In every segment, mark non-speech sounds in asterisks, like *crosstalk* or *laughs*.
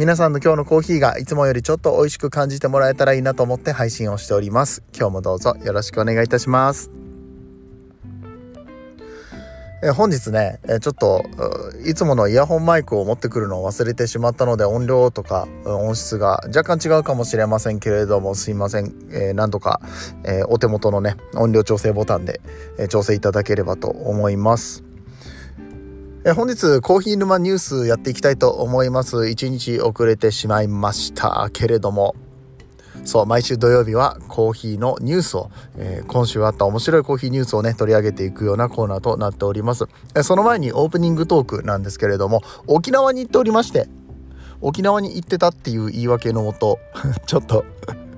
皆さんの今日のコーヒーがいつもよりちょっと美味しく感じてもらえたらいいなと思って配信をしております。今日もどうぞよろしくお願いいたします。え本日ね、えちょっといつものイヤホンマイクを持ってくるのを忘れてしまったので音量とか音質が若干違うかもしれませんけれどもすいません、えー、何とか、えー、お手元のね音量調整ボタンで、えー、調整いただければと思います。え本日コーヒー沼ニュースやっていきたいと思います。1日遅れてしまいました。けれども。そう毎週土曜日はコーヒーのニュースを、えー、今週あった面白いコーヒーニュースをね取り上げていくようなコーナーとなっております、えその前にオープニングトークなんですけれども沖縄に行っておりまして沖縄に行ってたっていう言い訳のもと *laughs* ちょっと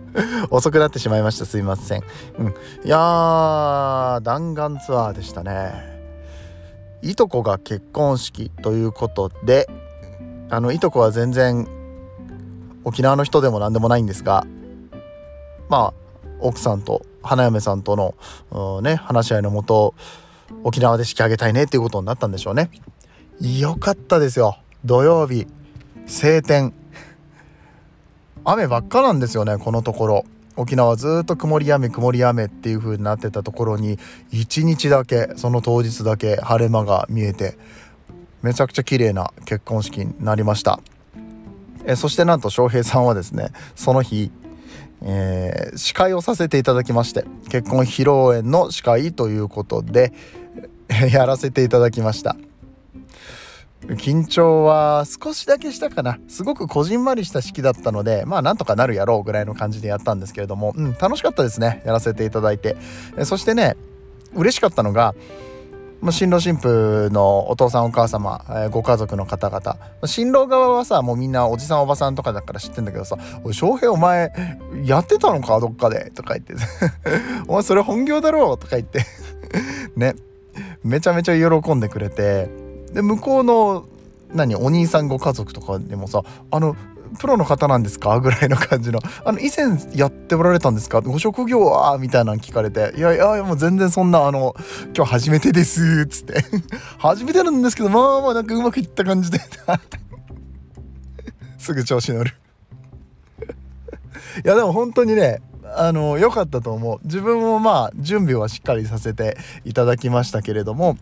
*laughs* 遅くなってしまいました。すいません、うん、いやー弾丸ツアーでしたね。いとこが結婚式ということであのいとこは全然沖縄の人でも何でもないんですがまあ奥さんと花嫁さんとのね話し合いのもと沖縄で式挙げたいねっていうことになったんでしょうね。よかったですよ。土曜日晴天。雨ばっかなんですよねこのところ。沖縄ずっと曇り雨曇り雨っていう風になってたところに1日だけその当日だけ晴れ間が見えてめちゃくちゃ綺麗な結婚式になりました。えそしてなんと翔平さんはですねその日、えー、司会をさせていただきまして結婚披露宴の司会ということでやらせていただきました。緊張は少しだけしたかな。すごくこじんまりした式だったのでまあなんとかなるやろうぐらいの感じでやったんですけれども、うん、楽しかったですね。やらせていただいて。そしてね嬉しかったのがま新郎新婦のお父さんお母様、え、ご家族の方々。新郎側はさもうみんなおじさんおばさんとかだから知ってんだけどさ「おい翔平お前やってたのか？どっかで」とか言って「*laughs* お前それ本業だろ」とか言って。*laughs* ね。めちゃめちゃ喜んでくれて。で向こうの何お兄さんご家族とかでもさあのプロの方なんですか？*laughs* ぐらいの感じの。あの以前やっておられたんですか？ご職業は？みたいなの聞かれて。いやいやもう全然そんなあの今日初めてですっつって。*laughs* 初めてなんですけどまあまあなんかうまくいった感じで。*laughs* すぐ調子乗る。いやでも本当にねあの良かったと思う。自分もまあ準備はしっかりさせていただきましたけれども。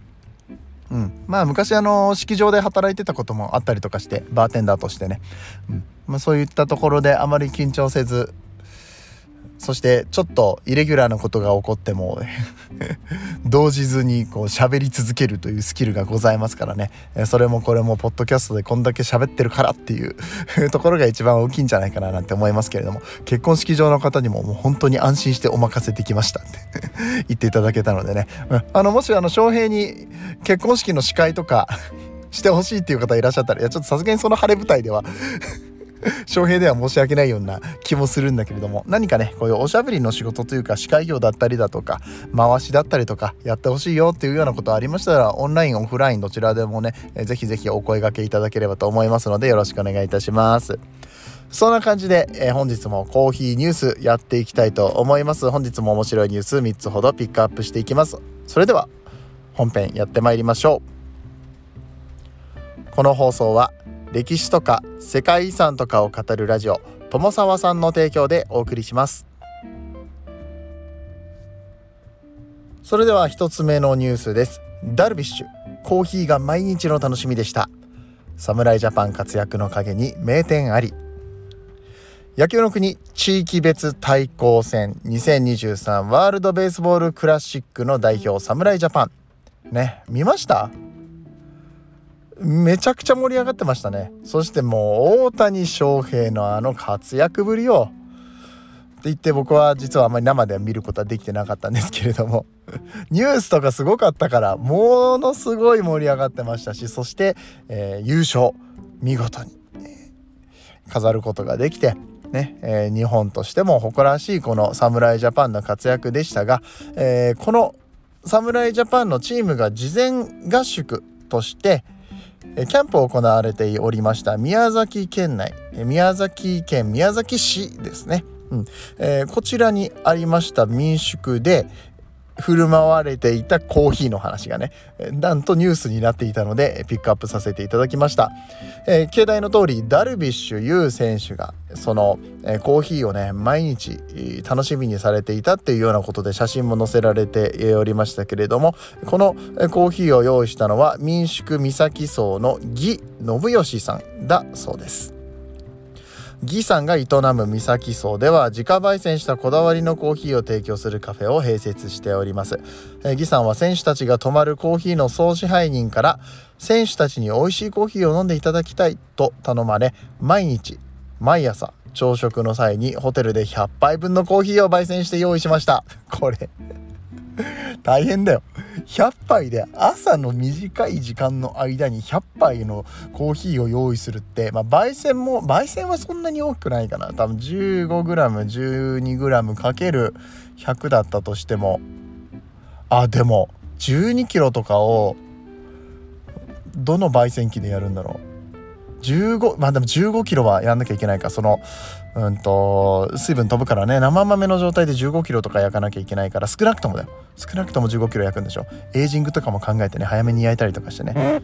うん、まあ昔あの式場で働いてたこともあったりとかしてバーテンダーとしてね、うん。まあ、そういったところであまり緊張せずそしてちょっとイレギュラーなことが起こっても *laughs* 動じずにこう喋り続けるというスキルがございますからね。それもこれもポッドキャストでこんだけ喋ってるからっていう *laughs* ところが一番大きいんじゃないかななんて思いますけれども。結婚式場の方にももう本当に安心してお任せできましたって *laughs* 言っていただけたのでね、あのもしあの翔平に結婚式の司会とかしてほしいっていう方いらっしゃったらいやちょっとさすがにその晴れ舞台では *laughs* 翔平では申し訳ないような気もするんだけれども何かねこういうおしゃべりの仕事というか司会業だったりだとか回しだったりとかやってほしいよっていうようなことありましたらオンラインオフラインどちらでもねぜひぜひお声がけいただければと思いますのでよろしくお願いいたします。そんな感じで、えー、本日もコーヒーニュースやっていきたいと思います。本日も面白いニュース3つほどピックアップしていきます。それでは本編やってまいりましょう。この放送は歴史とか世界遺産とかを語るラジオ友沢さんの提供でお送りします。それでは一つ目のニュースです。ダルビッシュコーヒーが毎日の楽しみでした。侍ジャパン活躍の陰に名店あり。野球の国地域別対抗戦2023ワールドベースボールクラシックの代表侍ジャパン。ね見ました？めちゃくちゃ盛り上がってましたね。そしてもう大谷翔平のあの活躍ぶりを。って言って僕は実はあまり生で見ることはできてなかったんですけれども。*laughs* ニュースとかすごかったからものすごい盛り上がってましたしそして、えー、優勝見事に飾ることができてね、えー、日本としても誇らしいこの侍ジャパンの活躍でしたが、えー、この侍ジャパンのチームが事前合宿としてキャンプを行われておりました宮崎県内宮崎県宮崎市ですね、うん。えー、こちらにありました民宿で、振る舞われていたコーヒーの話がねなんとニュースになっていたのでピックアップさせていただきました、えー、携帯の通りダルビッシュ有選手がその、えー、コーヒーをね毎日楽しみにされていたっていうようなことで写真も載せられておりましたけれどもこのコーヒーを用意したのは民宿三崎荘の義信義さんだそうです。ギさんが営む三崎荘では自家焙煎したこだわりのコーヒーを提供するカフェを併設しております、えギさんは選手たちが泊まるコーヒーの総支配人から選手たちに美味しいコーヒーを飲んでいただきたいと頼まれ毎日毎朝朝食の際にホテルで100杯分のコーヒーを焙煎して用意しました。これ。*laughs* 大変だよ。100杯で朝の短い時間の間に100杯のコーヒーを用意するってまあ焙煎も焙煎はそんなに多くないかな。多分 15g12g かける100だったとしても。あでも12キロとかをどの焙煎機でやるんだろう。15まあでも15キロはやんなきゃいけないか。そのうんと水分飛ぶからね。生豆の状態で15キロとか焼かなきゃいけないから少なくともだよ。少なくとも15キロ焼くんでしょ。エイジングとかも考えてね早めに焼いたりとかしてね。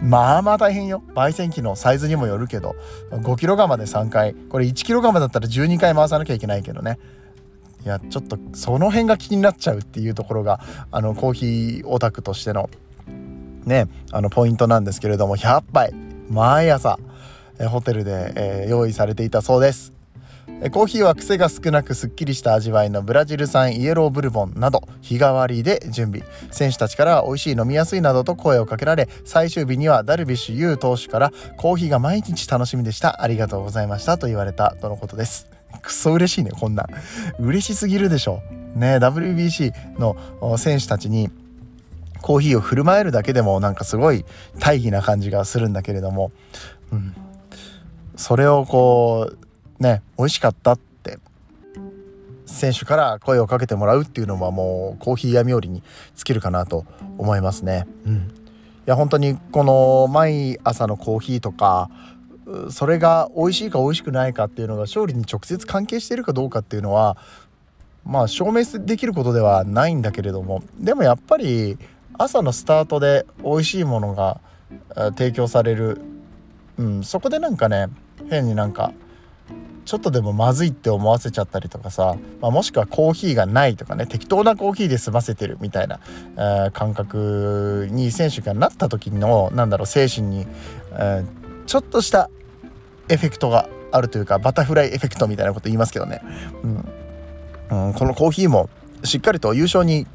まあまあ大変よ。焙煎機のサイズにもよるけど5キロ釜で3回。これ1キロ釜だったら12回回さなきゃいけないけどね。いやちょっとその辺が気になっちゃうっていうところがあのコーヒーオタクとしてのねあのポイントなんですけれども100杯。毎朝えホテルで、え用意されていたそうです。コーヒーは癖が少なくすっきりした味わいのブラジル産イエローブルボンなど日替わりで準備。選手たちから美味しい飲みやすいなどと声をかけられ最終日にはダルビッシュ有投手からコーヒーが毎日楽しみでした。ありがとうございましたと言われたとのことです。*laughs* くそ嬉しいねこんなん。嬉しすぎるでしょ。ね WBC の選手たちにコーヒーを振る舞えるだけでもなんかすごい大義な感じがするんだけれども、うん、それをこうね美味しかったって選手から声をかけてもらうっていうのはもうコーヒー闇折りに尽きるかなと思いますね。うん、いや本当にこの毎朝のコーヒーとかそれが美味しいか美味しくないかっていうのが勝利に直接関係しているかどうかっていうのはまあ証明できることではないんだけれども。でもやっぱり朝のスタートで美味しいものが提供される、うん、そこでなんかね変になんかちょっとでもまずいって思わせちゃったりとかさ、まあ、もしくはコーヒーがないとかね適当なコーヒーで済ませてるみたいな、えー、感覚に選手がなった時のなんだろう精神に、えー、ちょっとしたエフェクトがあるというかバタフライエフェクトみたいなこと言いますけどね、うん。うん、このコーヒーもしっかりと優勝に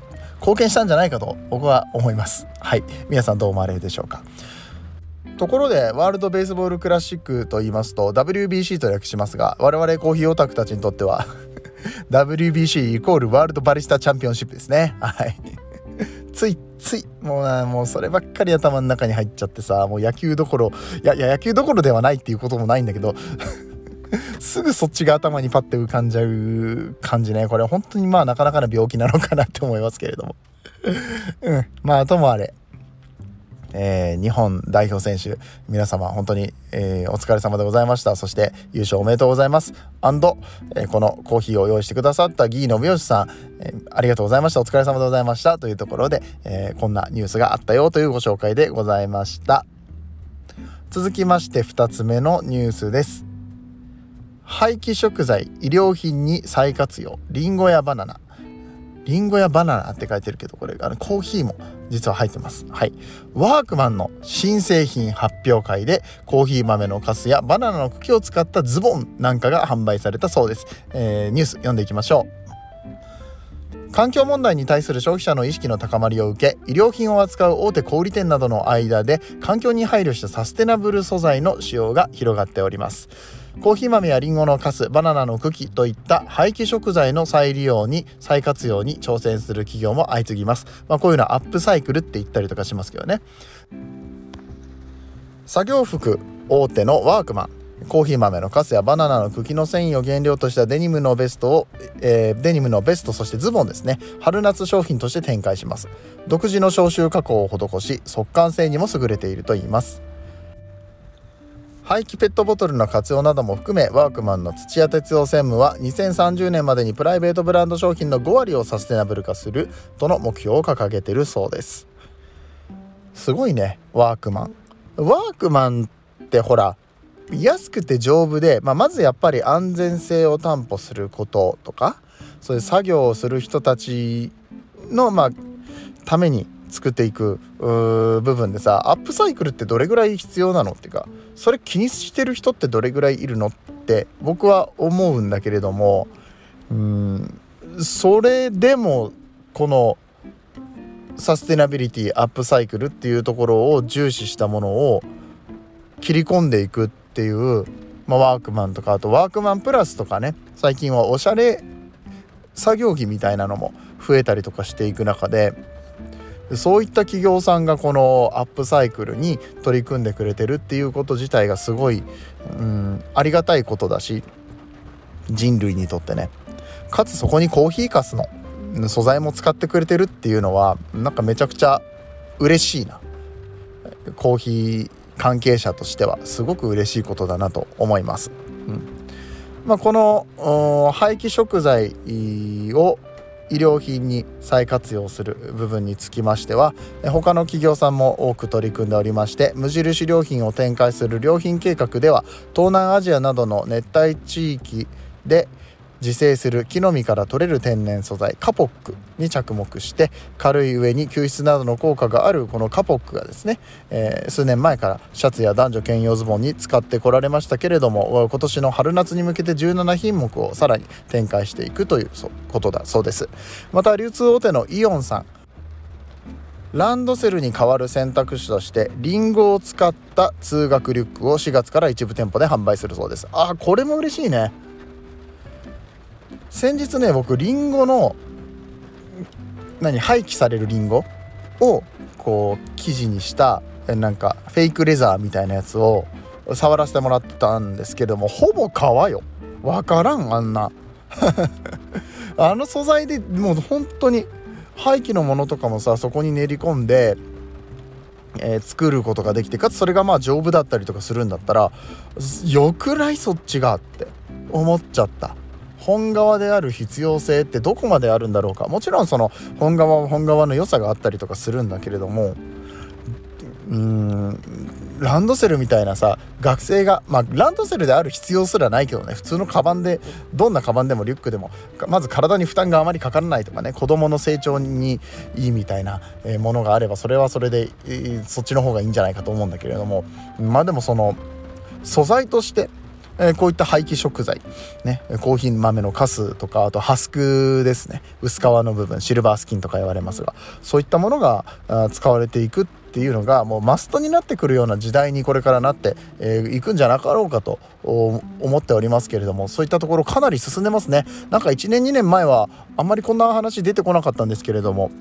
貢献したんじゃないかと僕は思います。はい。皆さんどう思われるでしょうか。ところでワールド・ベースボール・クラシックと言いますと WBC と略しますが我々コーヒーオタクたちにとっては *laughs* WBC イコールワールドバリスタチャンピオンシップですね。はい。ついついもうなもうそればっかり頭の中に入っちゃってさもう野球どころいやいや野球どころではないっていうこともないんだけど *laughs* すぐそっちが頭にパッて浮かんじゃう感じね。これ本当にまあなかなかな病気なのかなって思いますけれども。*laughs* うん。まあともあれ。えー、日本代表選手皆様本当に、えー、お疲れ様でございました。そして優勝おめでとうございます。アンド、えー、このコーヒーを用意してくださったギー信義さん、えありがとうございました。お疲れ様でございました。というところで、えこんなニュースがあったよというご紹介でございました。続きまして2つ目のニュースです。廃棄食材医療品に再活用りんごやバナナ。りんごやバナナって書いてるけどこれあのコーヒーも実は入ってます。はい。ワークマンの新製品発表会でコーヒー豆のカスやバナナの茎を使ったズボンなんかが販売されたそうです、えー、ニュース読んでいきましょう。環境問題に対する消費者の意識の高まりを受け医療品を扱う大手小売店などの間で環境に配慮したサステナブル素材の使用が広がっております。コーヒー豆やリンゴのカスバナナの茎といった廃棄食材の再利用に再活用に挑戦する企業も相次ぎます、まあ、こういうのはアップサイクルって言ったりとかしますけどね。作業服大手のワークマンコーヒー豆のカスやバナナの茎の繊維を原料としたデニムのベストを、えー、デニムのベストそしてズボンですね。春夏商品として展開します。独自の消臭加工を施し速乾性にも優れているといいます。廃棄ペットボトルの活用なども含めワークマンの土屋哲夫専務は2030年までにプライベートブランド商品の5割をサステナブル化するとの目標を掲げているそうです。すごいねワークマン。ワークマンってほら安くて丈夫で、まあ、まずやっぱり安全性を担保することとかそういう作業をする人たちの、まあ、ために作っていく部分でさアップサイクルってどれぐらい必要なの？っていうかそれ気にしてる人ってどれぐらいいるの？って僕は思うんだけれどもうんそれでもこのサステナビリティアップサイクルっていうところを重視したものを切り込んでいくっていう、まあ、ワークマンとかあとワークマンプラスとかね最近はおしゃれ作業着みたいなのも増えたりとかしていく中でそういった企業さんがこのアップサイクルに取り組んでくれてるっていうこと自体がすごい、うん、ありがたいことだし人類にとってね。かつそこにコーヒーかすの素材も使ってくれてるっていうのはなんかめちゃくちゃ嬉しいな。コーヒー関係者としてはすごく嬉しいことだなと思います。うん。まあ、この廃棄食材を医療品に再活用する部分につきましては他の企業さんも多く取り組んでおりまして無印良品を展開する良品計画では東南アジアなどの熱帯地域で自生する木の実から取れる天然素材カポックに着目して軽い上に吸湿などの効果があるこのカポックがですね、えー、数年前からシャツや男女兼用ズボンに使ってこられましたけれども今年の春夏に向けて17品目をさらに展開していくということだそうです。また流通大手のイオンさん。ランドセルに代わる選択肢としてリンゴを使った通学リュックを4月から一部店舗で販売するそうです。あこれも嬉しいね。先日ね僕リンゴの何廃棄されるリンゴをこう生地にしたなんかフェイクレザーみたいなやつを触らせてもらったんですけどもほぼ皮よ。分からんあんな。*laughs* あの素材でもう本当に廃棄のものとかもさそこに練り込んで、えー、作ることができてかつそれがまあ丈夫だったりとかするんだったらよくないそっちがって思っちゃった。本革である必要性ってどこまであるんだろうか。もちろんその本革は本革の良さがあったりとかするんだけれどもうーんランドセルみたいなさ学生がまあランドセルである必要すらないけどね。普通のカバンでどんなカバンでもリュックでもまず体に負担があまりかからないとかね。子どもの成長にいいみたいなものがあればそれはそれでそっちの方がいいんじゃないかと思うんだけれども。まあでもその素材としてえこういった廃棄食材、ね、コーヒー豆のカスとかあとハスクですね。薄皮の部分シルバースキンとか言われますがそういったものが使われていくっていうのがもうマストになってくるような時代にこれからなってい、えー、くんじゃなかろうかと思っておりますけれどもそういったところかなり進んでますね。なんか1年2年前はあんまりこんな話出てこなかったんですけれども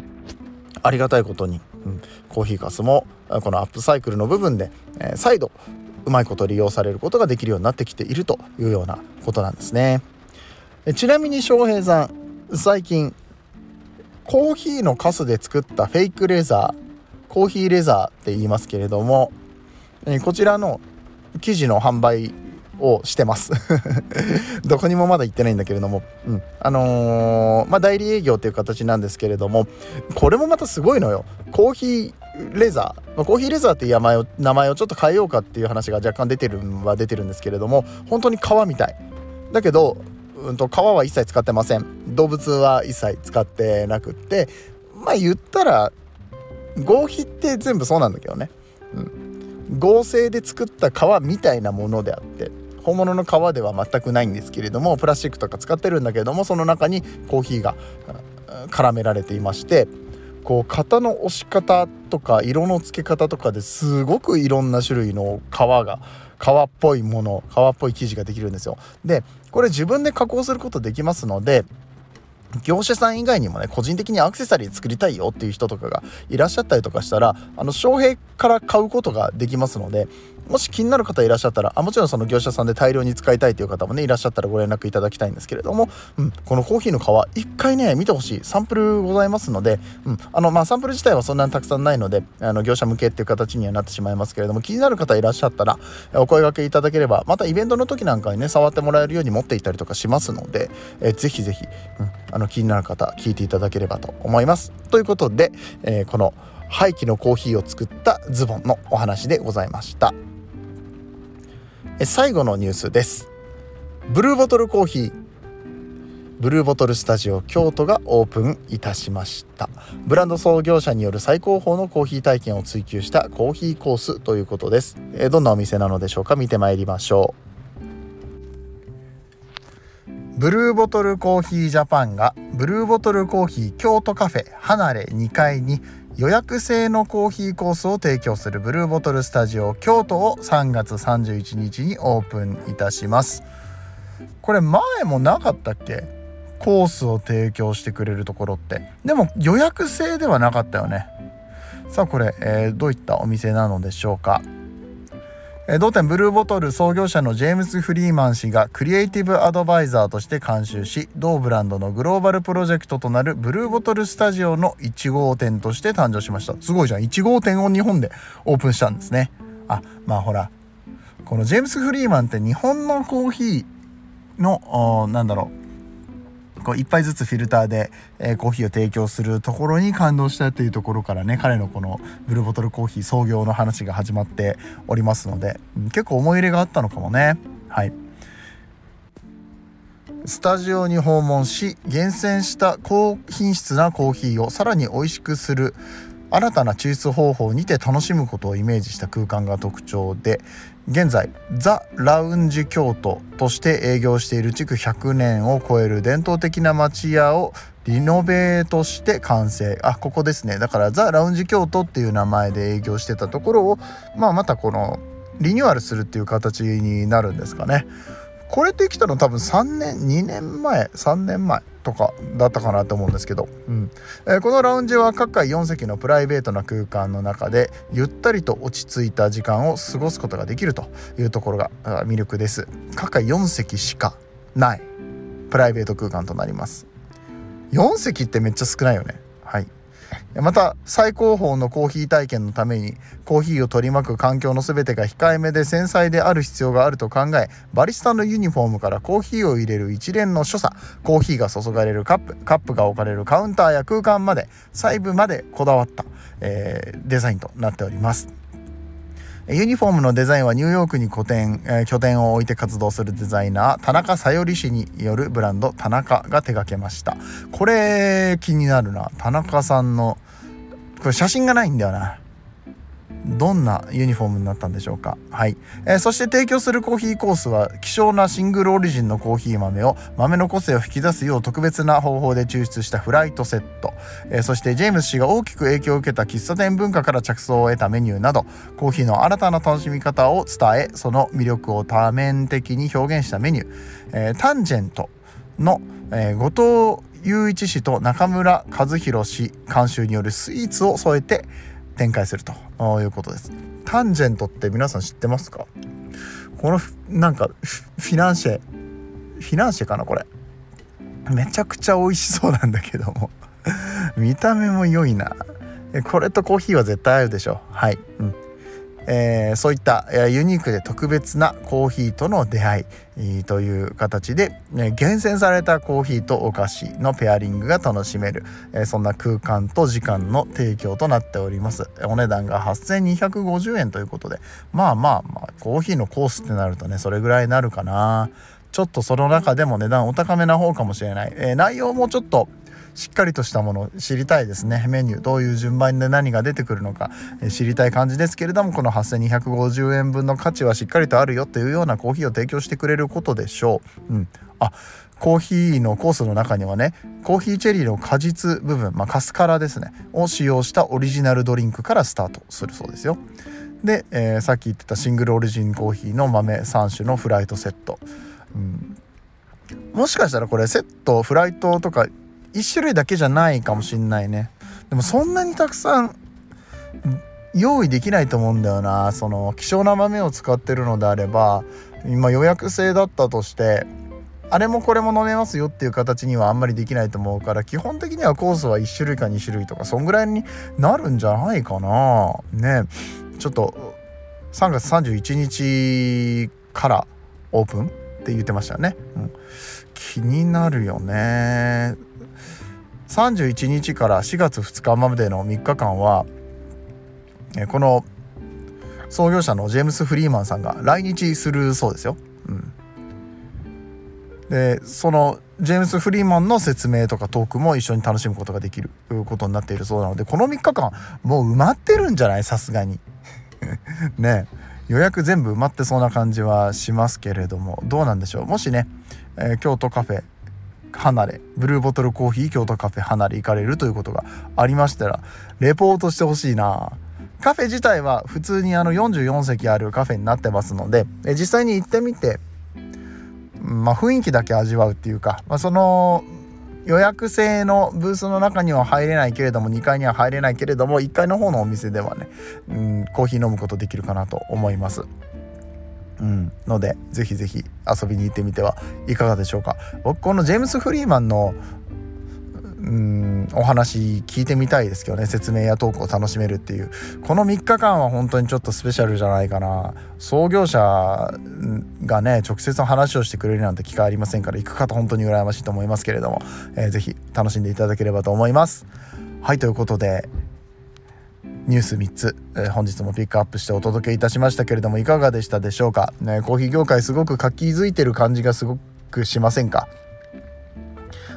ありがたいことに、うん、コーヒーかすもこのアップサイクルの部分で、えー、再度うまいこと利用されることができるようになってきているというようなことなんですね。ちなみに翔平さん最近コーヒーのカスで作ったフェイクレザーコーヒーレザーって言いますけれどもこちらの生地の販売をしてます。*laughs* どこにもまだ行ってないんだけれども、うん、あのー、まあ、代理営業という形なんですけれどもこれもまたすごいのよ。コーヒーレザー、まあ、コーヒーレザーっていう名前を名前をちょっと変えようかっていう話が若干出てるは出てるんですけれども本当に革みたい。だけど、うんと、皮は一切使ってません。動物は一切使ってなくって。まあ言ったら合皮って全部そうなんだけどね、うん、合成で作った皮みたいなものであって本物の皮では全くないんですけれどもプラスチックとか使ってるんだけれどもその中にコーヒーが絡められていましてこう型の押し方とか色の付け方とかですごくいろんな種類の革が革っぽいもの革っぽい生地ができるんですよ。でこれ自分で加工することできますので業者さん以外にもね個人的にアクセサリー作りたいよっていう人とかがいらっしゃったりとかしたらあの翔平から買うことができますのでもし気になる方いらっしゃったらあもちろんその業者さんで大量に使いたいという方もねいらっしゃったらご連絡いただきたいんですけれども、うん、このコーヒーの皮一回ね見てほしいサンプルございますので、うん、あのまあサンプル自体はそんなにたくさんないのであの業者向けっていう形にはなってしまいますけれども気になる方いらっしゃったらお声がけいただければまたイベントの時なんかにね触ってもらえるように持っていたりとかしますので、えー、ぜひぜひ、うん、あの気になる方聞いていただければと思います。ということで、えー、この廃棄のコーヒーを作ったズボンのお話でございました。え最後のニュースです。ブルーボトルコーヒー。ブルーボトルスタジオ京都がオープンいたしました。ブランド創業者による最高峰のコーヒー体験を追求したコーヒーコースということです。えどんなお店なのでしょうか？見てまいりましょう。ブルーボトルコーヒージャパンがブルーボトルコーヒー京都カフェ離れ2階に予約制のコーヒーコースを提供するブルーボトルスタジオ京都を3月31日にオープンいたします。これ前もなかったっけ？コースを提供してくれるところって。でも予約制ではなかったよね。さあこれ、えー、どういったお店なのでしょうか？え同店ブルーボトル創業者のジェームス・フリーマン氏がクリエイティブアドバイザーとして監修し同ブランドのグローバルプロジェクトとなるブルーボトルスタジオの1号店として誕生しました。すごいじゃん。1号店を日本でオープンしたんですね。あまあほら。このジェームス・フリーマンって日本のコーヒーのなんだろう。こう1杯ずつフィルターで、えー、コーヒーを提供するところに感動したというところからね彼のこのブルーボトルコーヒー創業の話が始まっておりますので、うん、結構思い入れがあったのかもね。はい。スタジオに訪問し厳選した高品質なコーヒーをさらに美味しくする新たな抽出方法にて楽しむことをイメージした空間が特徴で現在ザ・ラウンジ京都として営業している築100年を超える伝統的な町屋をリノベートして完成。あここですね。だからザ・ラウンジ京都っていう名前で営業してたところを、まあ、またこのリニューアルするっていう形になるんですかね。これできたの多分3年2年前3年前。とかだったかなと思うんですけど、うん。えー、このラウンジは各階4席のプライベートな空間の中でゆったりと落ち着いた時間を過ごすことができるというところが魅力です。各階4席しかないプライベート空間となります。4席ってめっちゃ少ないよね。また最高峰のコーヒー体験のためにコーヒーを取り巻く環境の全てが控えめで繊細である必要があると考えバリスタのユニフォームからコーヒーを入れる一連の所作コーヒーが注がれるカップカップが置かれるカウンターや空間まで細部までこだわった、えー、デザインとなっております。ユニフォームのデザインはニューヨークに拠点、えー、拠点を置いて活動するデザイナー田中さより氏によるブランド田中が手掛けました。これ気になるな。田中さんのこれ写真がないんだよな。どんなユニフォームになったんでしょうか？はい、えー、そして提供するコーヒーコースは希少なシングルオリジンのコーヒー豆を豆の個性を引き出すよう特別な方法で抽出したフライトセット、えー、そしてジェームス氏が大きく影響を受けた喫茶店文化から着想を得たメニューなどコーヒーの新たな楽しみ方を伝えその魅力を多面的に表現したメニュー、えー、タンジェントの、え、後藤雄一氏と中村和弘氏監修によるスイーツを添えて展開すると。いうことです。タンジェントって皆さん知ってますか？このなんかフィナンシェフィナンシェかなこれ。めちゃくちゃ美味しそうなんだけども。見た目も良いな。これとコーヒーは絶対合うでしょ。はい、うん、えー、そういったユニークで特別なコーヒーとの出会いという形で、厳選されたコーヒーとお菓子のペアリングが楽しめる、えー、そんな空間と時間の提供となっております。お値段が8250円ということでまあまあまあコーヒーのコースってなるとねそれぐらいになるかな。ちょっとその中でも値段お高めな方かもしれない、えー、内容もちょっとしっかりとしたものを知りたいですねメニューどういう順番で何が出てくるのか、知りたい感じですけれどもこの8250円分の価値はしっかりとあるよというようなコーヒーを提供してくれることでしょう。うん、あコーヒーのコースの中にはねコーヒーチェリーの果実部分、まあ、カスカラですねを使用したオリジナルドリンクからスタートするそうですよ。で、えー、さっき言ってたシングルオリジンコーヒーの豆3種のフライトセット、うん、もしかしたらこれセットフライトとか1種類だけじゃないかもしんないね。でもそんなにたくさん用意できないと思うんだよな。その希少な豆を使ってるのであれば今予約制だったとしてあれもこれも飲めますよっていう形にはあんまりできないと思うから基本的にはコースは1種類か2種類とかそんぐらいになるんじゃないかな。ね。ちょっと3月31日からオープンって言ってましたよね、うん、気になるよね。31日から4月2日までの3日間はこの創業者のジェームス・フリーマンさんが来日するそうですよ。うん、でそのジェームス・フリーマンの説明とかトークも一緒に楽しむことができることになっているそうなのでこの3日間もう埋まってるんじゃない？さすがに。*laughs* ね。予約全部埋まってそうな感じはしますけれどもどうなんでしょう？もしね、えー、京都カフェ離れブルーボトルコーヒー京都カフェ離れ行かれるということがありましたらレポートしてほしいな。カフェ自体は普通にあの44席あるカフェになってますので実際に行ってみてまあ雰囲気だけ味わうっていうか、まあ、その予約制のブースの中には入れないけれども2階には入れないけれども1階の方のお店ではね、うん、コーヒー飲むことできるかなと思います。うん、のでぜひぜひ遊びに行ってみてはいかがでしょうか僕このジェームス・フリーマンのうんお話聞いてみたいですけどね説明やトークを楽しめるっていう。この3日間は本当にちょっとスペシャルじゃないかな。創業者がね直接話をしてくれるなんて機会ありませんから行く方本当に羨ましいと思いますけれども、えー、ぜひ楽しんでいただければと思います。はいということでニュース3つ、えー、本日もピックアップしてお届けいたしましたけれどもいかがでしたでしょうか、ね、コーヒー業界すごく活気づいてる感じがすごくしませんか？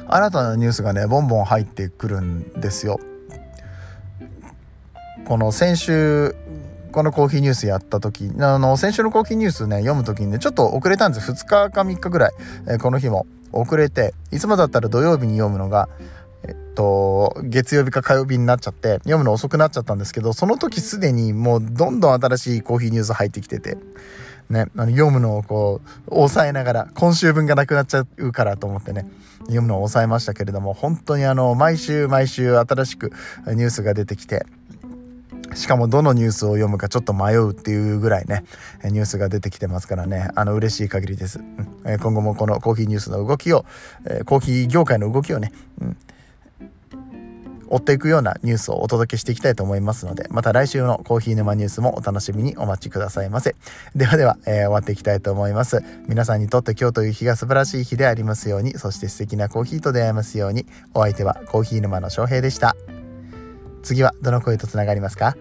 新たなニュースがねボンボン入ってくるんですよ。この先週このコーヒーニュースやった時あの先週のコーヒーニュースね読む時にねちょっと遅れたんです2日か3日ぐらい、え、この日も遅れていつもだったら土曜日に読むのがえっと月曜日か火曜日になっちゃって読むの遅くなっちゃったんですけどその時すでにもうどんどん新しいコーヒーニュース入ってきててね、あの読むのをこう抑えながら今週分がなくなっちゃうからと思ってね読むのを抑えましたけれども本当にあの毎週毎週新しくニュースが出てきてしかもどのニュースを読むかちょっと迷うっていうぐらいねニュースが出てきてますからねあの嬉しい限りです、今後もこのコーヒーニュースの動きをコーヒー業界の動きをね、うん、追っていくようなニュースをお届けしていきたいと思いますので、また来週のコーヒー沼ニュースもお楽しみにお待ちくださいませ。ではでは、えー、終わっていきたいと思います。皆さんにとって今日という日が素晴らしい日でありますように、そして素敵なコーヒーと出会えますように、お相手はコーヒー沼の翔平でした。次はどの声とつながりますか？